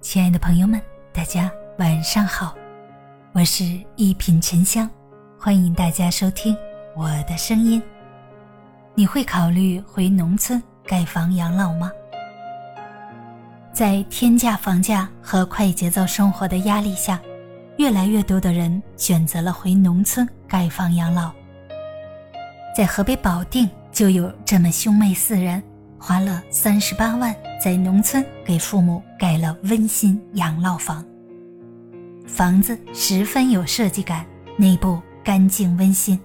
亲爱的朋友们，大家晚上好，我是一品沉香，欢迎大家收听我的声音。你会考虑回农村盖房养老吗？在天价房价和快节奏生活的压力下，越来越多的人选择了回农村盖房养老。在河北保定就有这么兄妹四人。花了三十八万，在农村给父母盖了温馨养老房。房子十分有设计感，内部干净温馨。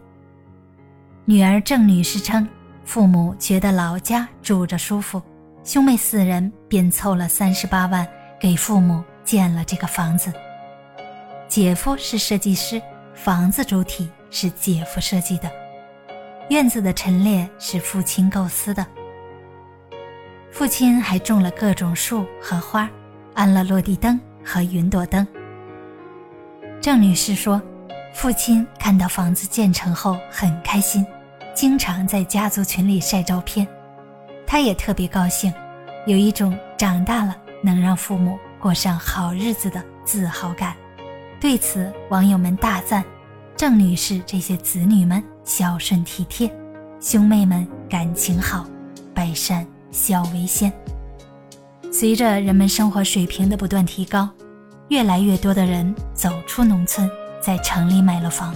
女儿郑女士称，父母觉得老家住着舒服，兄妹四人便凑了三十八万给父母建了这个房子。姐夫是设计师，房子主体是姐夫设计的，院子的陈列是父亲构思的。父亲还种了各种树和花，安了落地灯和云朵灯。郑女士说，父亲看到房子建成后很开心，经常在家族群里晒照片。他也特别高兴，有一种长大了能让父母过上好日子的自豪感。对此，网友们大赞郑女士这些子女们孝顺体贴，兄妹们感情好，百善。孝为先。随着人们生活水平的不断提高，越来越多的人走出农村，在城里买了房，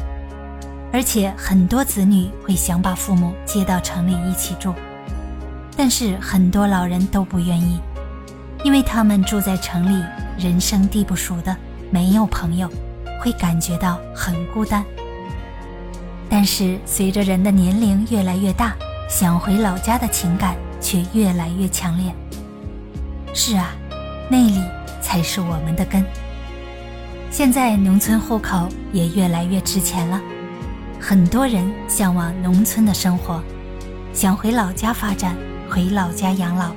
而且很多子女会想把父母接到城里一起住。但是很多老人都不愿意，因为他们住在城里，人生地不熟的，没有朋友，会感觉到很孤单。但是随着人的年龄越来越大，想回老家的情感。却越来越强烈。是啊，那里才是我们的根。现在农村户口也越来越值钱了，很多人向往农村的生活，想回老家发展，回老家养老。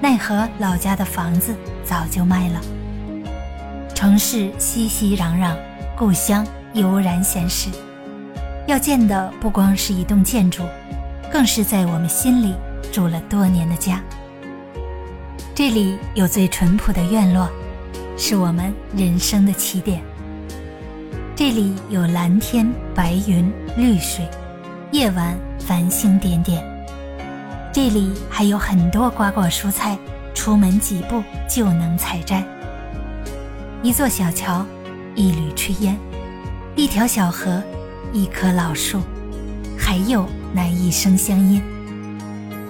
奈何老家的房子早就卖了。城市熙熙攘攘，故乡悠然闲适。要建的不光是一栋建筑，更是在我们心里。住了多年的家，这里有最淳朴的院落，是我们人生的起点。这里有蓝天白云绿水，夜晚繁星点点。这里还有很多瓜果蔬菜，出门几步就能采摘。一座小桥，一缕炊烟，一条小河，一棵老树，还有那一声乡音。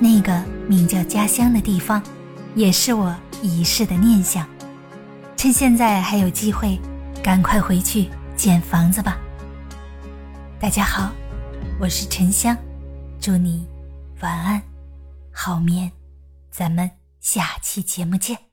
那个名叫家乡的地方，也是我一世的念想。趁现在还有机会，赶快回去建房子吧。大家好，我是沉香，祝你晚安，好眠。咱们下期节目见。